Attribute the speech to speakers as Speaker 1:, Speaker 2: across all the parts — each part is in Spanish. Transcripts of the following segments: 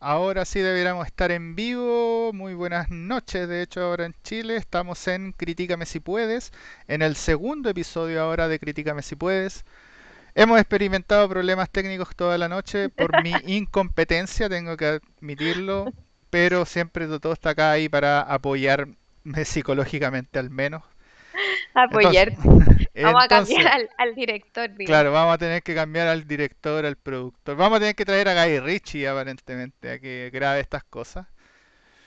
Speaker 1: ahora sí debiéramos estar en vivo. Muy buenas noches, de hecho ahora en Chile estamos en Critícame si puedes, en el segundo episodio ahora de Critícame si puedes. Hemos experimentado problemas técnicos toda la noche por mi incompetencia, tengo que admitirlo, pero siempre todo está acá ahí para apoyarme psicológicamente al menos.
Speaker 2: Apoyar. vamos a cambiar al, director.
Speaker 1: Claro, vamos a tener que cambiar al director, al productor. Vamos a tener que traer a Guy Ritchie aparentemente a que grabe estas cosas.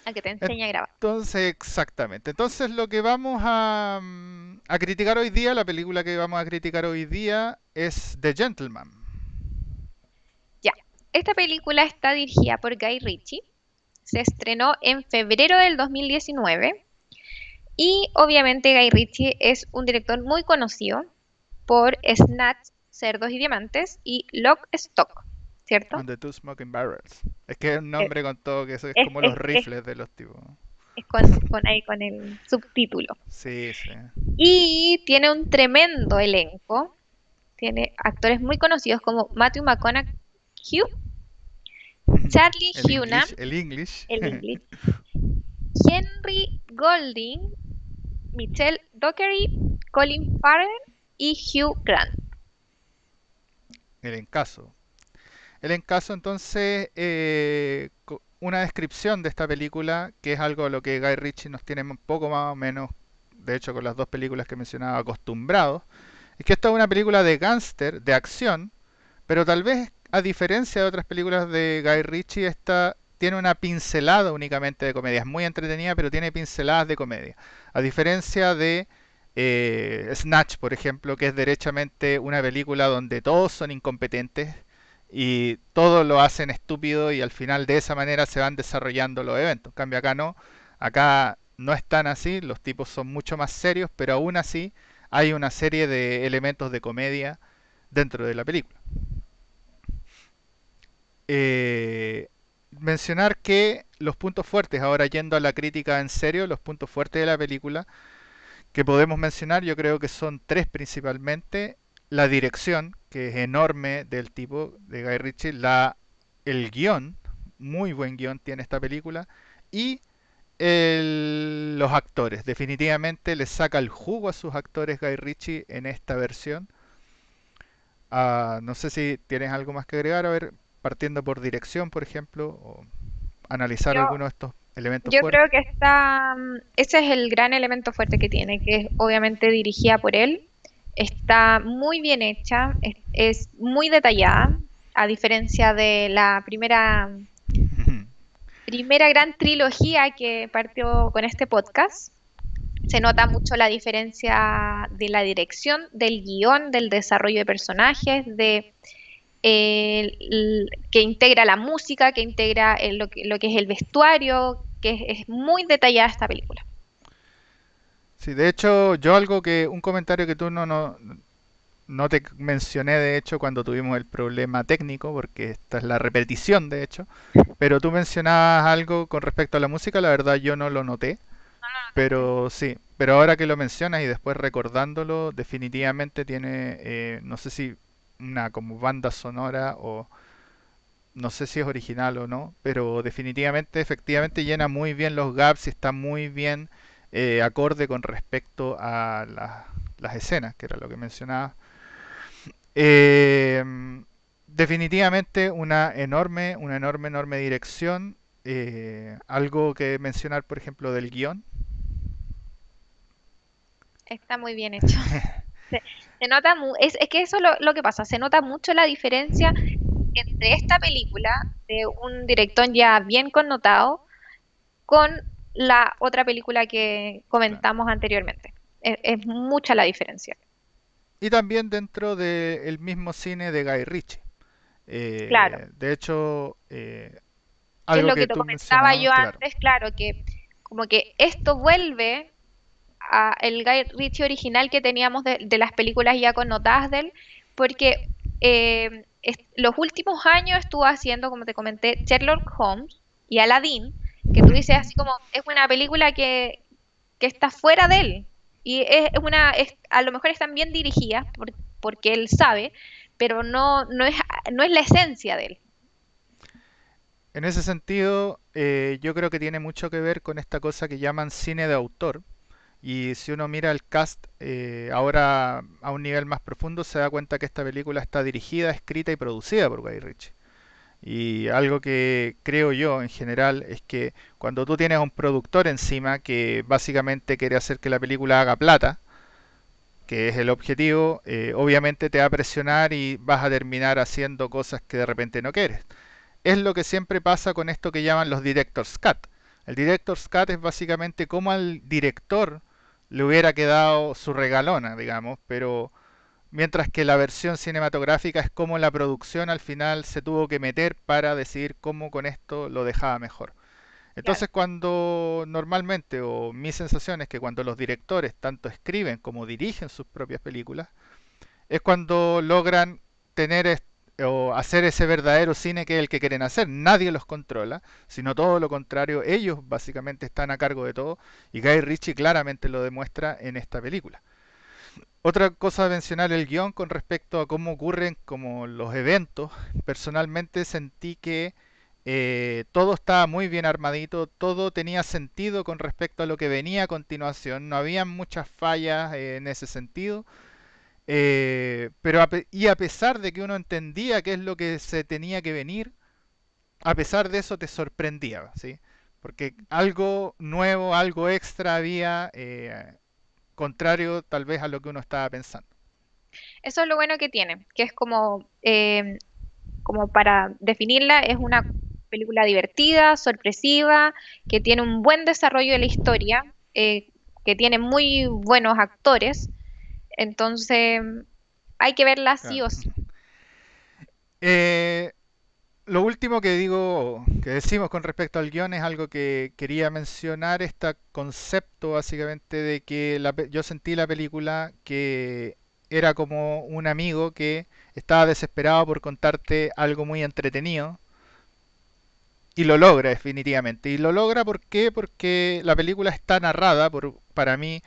Speaker 2: A que te enseñe a grabar.
Speaker 1: Entonces, exactamente. Entonces, lo que vamos a, mm, a criticar hoy día, la película que vamos a criticar hoy día es The Gentleman.
Speaker 2: Ya. Esta película está dirigida por Guy Ritchie. Se estrenó en febrero del 2019 y obviamente Guy Ritchie es un director muy conocido por Snatch, Cerdos y Diamantes y Lock Stock, ¿cierto?
Speaker 1: And the Two Smoking Barrels. Es que es un nombre con todo, que eso es, como los rifles de los tipos.
Speaker 2: Es con, ahí con el subtítulo.
Speaker 1: Sí, sí.
Speaker 2: Y tiene un tremendo elenco. Tiene actores muy conocidos como Matthew McConaughey, Charlie Hunnam,
Speaker 1: el English,
Speaker 2: el English Henry Golding, Michelle Dockery, Colin Farrell y Hugh Grant.
Speaker 1: El encaso. El encaso, entonces, eh, una descripción de esta película, que es algo a lo que Guy Ritchie nos tiene un poco más o menos, de hecho, con las dos películas que mencionaba, acostumbrados, es que esta es una película de gángster, de acción, pero tal vez, a diferencia de otras películas de Guy Ritchie, esta tiene una pincelada únicamente de comedia. Es muy entretenida, pero tiene pinceladas de comedia. A diferencia de eh, Snatch, por ejemplo, que es derechamente una película donde todos son incompetentes y todos lo hacen estúpido y al final de esa manera se van desarrollando los eventos. En cambio acá no, acá no es tan así, los tipos son mucho más serios, pero aún así hay una serie de elementos de comedia dentro de la película. Eh, mencionar que los puntos fuertes, ahora yendo a la crítica en serio, los puntos fuertes de la película que podemos mencionar, yo creo que son tres principalmente. La dirección, que es enorme del tipo de Guy Ritchie, la, el guion, muy buen guion tiene esta película, y los actores. Definitivamente le saca el jugo a sus actores Guy Ritchie en esta versión. Ah, no sé si tienes algo más que agregar. A ver, partiendo por dirección, por ejemplo, o analizar algunos de estos elementos
Speaker 2: yo creo que está, mm, ese es el gran elemento fuerte que tiene, que es obviamente dirigida por él, está muy bien hecha, es, muy detallada, a diferencia de la primera primera gran trilogía que partió con este podcast. Se nota mucho la diferencia de la dirección, del guion, del desarrollo de personajes, de que integra la música, que integra lo, que, es el vestuario, que es, muy detallada esta película.
Speaker 1: Sí, de hecho, yo algo que, un comentario que tú no, no, no te mencioné, de hecho, cuando tuvimos el problema técnico, porque esta es la repetición, de hecho, pero tú mencionabas algo con respecto a la música, la verdad yo no lo noté, pero sí, pero ahora que lo mencionas y después recordándolo, definitivamente tiene, eh, no sé si una como banda sonora o no sé si es original o no, pero definitivamente, efectivamente llena muy bien los gaps y está muy bien eh, acorde con respecto a las escenas, que era lo que mencionaba. Eh, definitivamente una enorme, una enorme, enorme dirección. Eh, algo que mencionar, por ejemplo, del guion.
Speaker 2: Está muy bien hecho. Se, nota, es, es, que eso es lo, que pasa, se nota mucho la diferencia entre esta película de un director ya bien connotado con la otra película que comentamos anteriormente. Es, mucha la diferencia.
Speaker 1: Y también dentro del mismo cine de Guy Ritchie.
Speaker 2: Eh, claro.
Speaker 1: De hecho, eh,
Speaker 2: algo es lo que, te comentaba yo antes, claro, que como que esto vuelve el Guy Ritchie original que teníamos de, las películas ya connotadas de él, porque eh, los últimos años estuvo haciendo, como te comenté, Sherlock Holmes y Aladdin, que tú dices así como, es una película que, está fuera de él. Y es, una, a lo mejor están bien dirigidas, porque él sabe, pero no, no, es, no es la esencia de él.
Speaker 1: En ese sentido, eh, yo creo que tiene mucho que ver con esta cosa que llaman cine de autor. Y si uno mira el cast eh, ahora a un nivel más profundo, se da cuenta que esta película está dirigida, escrita y producida por Guy Ritchie. Y algo que creo yo en general es que cuando tú tienes un productor encima que básicamente quiere hacer que la película haga plata, que es el objetivo, eh, obviamente te va a presionar y vas a terminar haciendo cosas que de repente no quieres. Es lo que siempre pasa con esto que llaman los director's cut. El director's cut es básicamente como al director le hubiera quedado su regalona, digamos, pero mientras que la versión cinematográfica es como la producción al final se tuvo que meter para decidir cómo con esto lo dejaba mejor. Entonces cuando normalmente, o mi sensación es que cuando los directores tanto escriben como dirigen sus propias películas, es cuando logran tener o hacer ese verdadero cine que es el que quieren hacer. Nadie los controla, sino todo lo contrario, ellos básicamente están a cargo de todo y Guy Ritchie claramente lo demuestra en esta película. Otra cosa a mencionar el guion con respecto a cómo ocurren como los eventos. Personalmente sentí que eh, todo estaba muy bien armadito, todo tenía sentido con respecto a lo que venía a continuación, no había muchas fallas eh, en ese sentido. Eh, pero y a pesar de que uno entendía qué es lo que se tenía que venir, a pesar de eso te sorprendía, ¿sí? Porque algo nuevo, algo extra había, contrario tal vez a lo que uno estaba pensando.
Speaker 2: Eso es lo bueno que tiene, que es como, como para definirla, es una película divertida, sorpresiva, que tiene un buen desarrollo de la historia, eh, que tiene muy buenos actores. Entonces, hay que verla sí o sí.
Speaker 1: Eh, lo último que digo, que decimos con respecto al guion es algo que quería mencionar, este concepto básicamente de que yo sentí la película que era como un amigo que estaba desesperado por contarte algo muy entretenido y lo logra definitivamente. Y lo logra ¿por qué? porque la película está narrada por, para mí,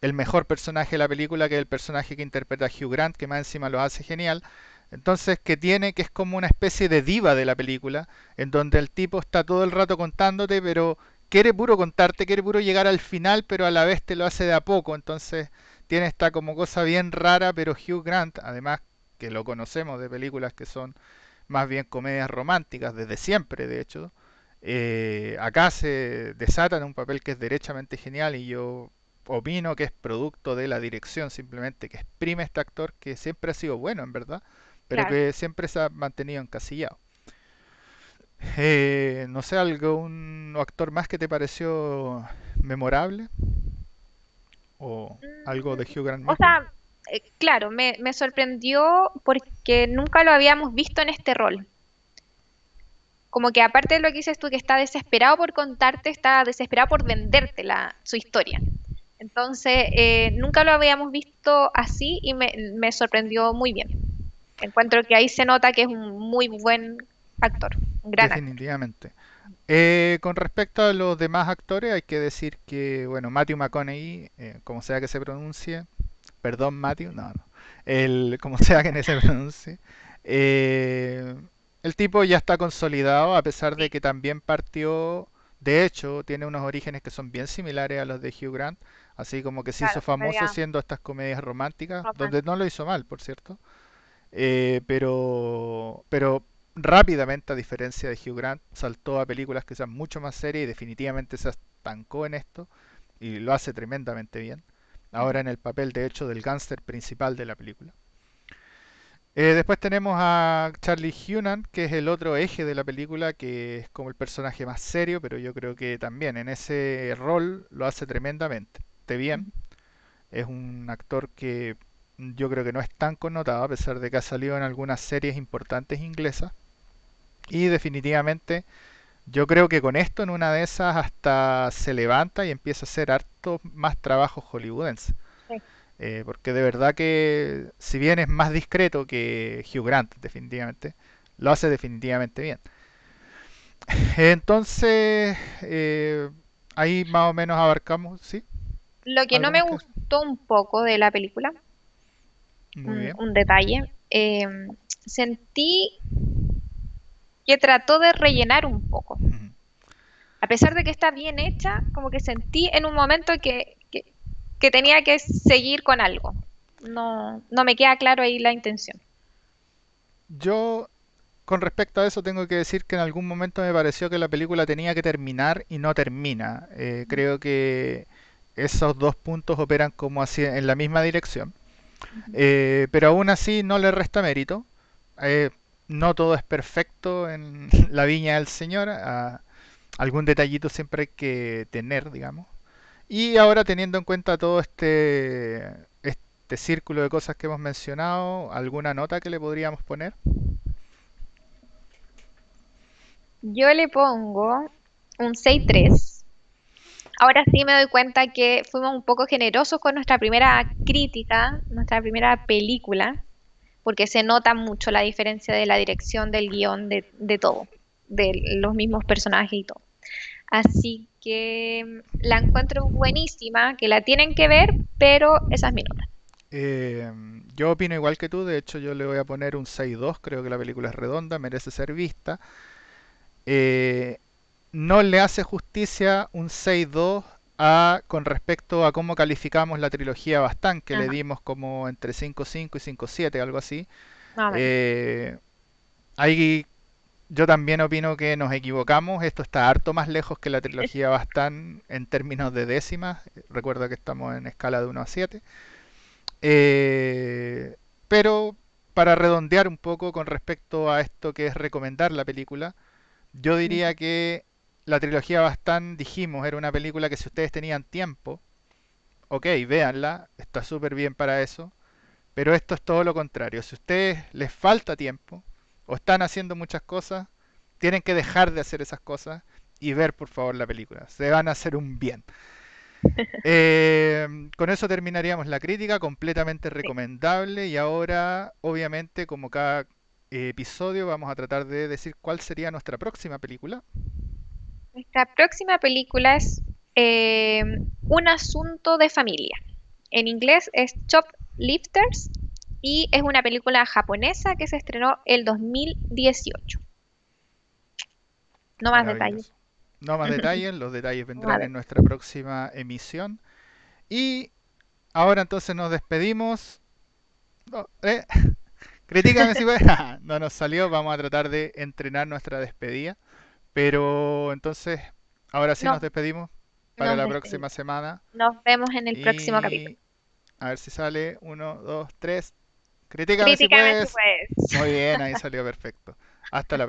Speaker 1: el mejor personaje de la película, que es el personaje que interpreta Hugh Grant, que más encima lo hace genial. Entonces, que tiene, que es como una especie de diva de la película, en donde el tipo está todo el rato contándote, pero quiere puro contarte, quiere puro llegar al final, pero a la vez te lo hace de a poco. Entonces, tiene esta como cosa bien rara, pero Hugh Grant, además que lo conocemos de películas que son más bien comedias románticas desde siempre, de hecho. Eh, acá se desata en un papel que es derechamente genial y yo opino que es producto de la dirección simplemente que exprime este actor que siempre ha sido bueno en verdad, pero que siempre se ha mantenido encasillado. Eh, no sé, algún actor más que te pareció memorable o algo de Hugh Grant.
Speaker 2: O sea, eh, claro, me, me sorprendió porque nunca lo habíamos visto en este rol. Como que aparte de lo que dices tú, que está desesperado por contarte, está desesperado por venderte la, su historia. Entonces, eh, nunca lo habíamos visto así y me, me, sorprendió muy bien. Encuentro que ahí se nota que es un muy buen actor, un gran
Speaker 1: Definitivamente. Eh, con respecto a los demás actores, hay que decir que, bueno, Matthew McConaughey, como sea que se pronuncie, Perdón, Matthew, no, no. El, como sea que se pronuncie. Eh, el tipo ya está consolidado, a pesar de que también partió. De hecho, tiene unos orígenes que son bien similares a los de Hugh Grant. Así como que se hizo famoso haciendo estas comedias románticas, donde no lo hizo mal, por cierto. Eh, pero, pero rápidamente, a diferencia de Hugh Grant, saltó a películas que sean mucho más serias y definitivamente se estancó en esto y lo hace tremendamente bien ahora en el papel de hecho del gángster principal de la película. Eh, después tenemos a Charlie Hunan, que es el otro eje de la película, que es como el personaje más serio, pero yo creo que también en ese rol lo hace tremendamente. Bien, es un actor que yo creo que no es tan connotado, a pesar de que ha salido en algunas series importantes inglesas. Y definitivamente yo creo que con esto en una de esas hasta se levanta y empieza a hacer harto más trabajo hollywoodense. Eh, porque de verdad que si bien es más discreto que Hugh Grant, definitivamente, lo hace definitivamente bien. Entonces, eh, ahí más o menos abarcamos, ¿sí?
Speaker 2: Lo que no me gustó un poco de la película, un, detalle, eh, sentí que trató de rellenar un poco. A pesar de que está bien hecha, como que sentí en un momento que, que, tenía que seguir con algo. No, no me queda claro ahí la intención.
Speaker 1: Yo, con respecto a eso, tengo que decir que en algún momento me pareció que la película tenía que terminar y no termina. Eh, creo que esos dos puntos operan como así en la misma dirección. Eh, pero aún así no le resta mérito. Eh, no todo es perfecto en la viña del Señor. Ah, algún detallito siempre hay que tener, digamos. Y ahora teniendo en cuenta todo este, este círculo de cosas que hemos mencionado, ¿alguna nota que le podríamos poner?
Speaker 2: Yo le pongo un 6-3. Ahora sí me doy cuenta que fuimos un poco generosos con nuestra primera crítica, nuestra primera película porque se nota mucho la diferencia de la dirección del guion, de, todo, de los mismos personajes y todo. Así que mm, la encuentro buenísima, que la tienen que ver, pero esa es mi nota.
Speaker 1: Eh, yo opino igual que tú, de hecho yo le voy a poner un 6-2, creo que la película es redonda, merece ser vista. Eh, no le hace justicia un 6-2 con respecto a cómo calificamos la trilogía Bastán, que le dimos como entre 5.5 y 5.7, algo así. Eh, ahí yo también opino que nos equivocamos. Esto está harto más lejos que la trilogía Bastán en términos de décimas. Recuerda que estamos en escala de 1 a 7. Eh, pero para redondear un poco con respecto a esto que es recomendar la película, yo diría que la trilogía Bastán, dijimos, era una película que si ustedes tenían tiempo, ok, véanla, está súper bien para eso. Pero esto es todo lo contrario. Si a ustedes les falta tiempo o están haciendo muchas cosas, tienen que dejar de hacer esas cosas y ver por favor la película. Se van a hacer un bien. Eh, con eso terminaríamos la crítica, completamente recomendable. Y ahora, obviamente, como cada episodio, vamos a tratar de decir cuál sería nuestra próxima película.
Speaker 2: Nuestra próxima película es eh, Un asunto de familia. En inglés es Choplifters y es una película japonesa que se estrenó el 2018. No más detalles.
Speaker 1: No más detalles, los detalles vendrán en nuestra próxima emisión. Y ahora entonces nos despedimos. No, eh, si no nos salió, vamos a tratar de entrenar nuestra despedida. Pero entonces, ahora sí nos despedimos para la próxima semana.
Speaker 2: Nos vemos en el próximo capítulo.
Speaker 1: A ver si sale. Uno, dos, tres. Critícame, si, puedes. Muy bien, ahí salió perfecto. Hasta la próxima.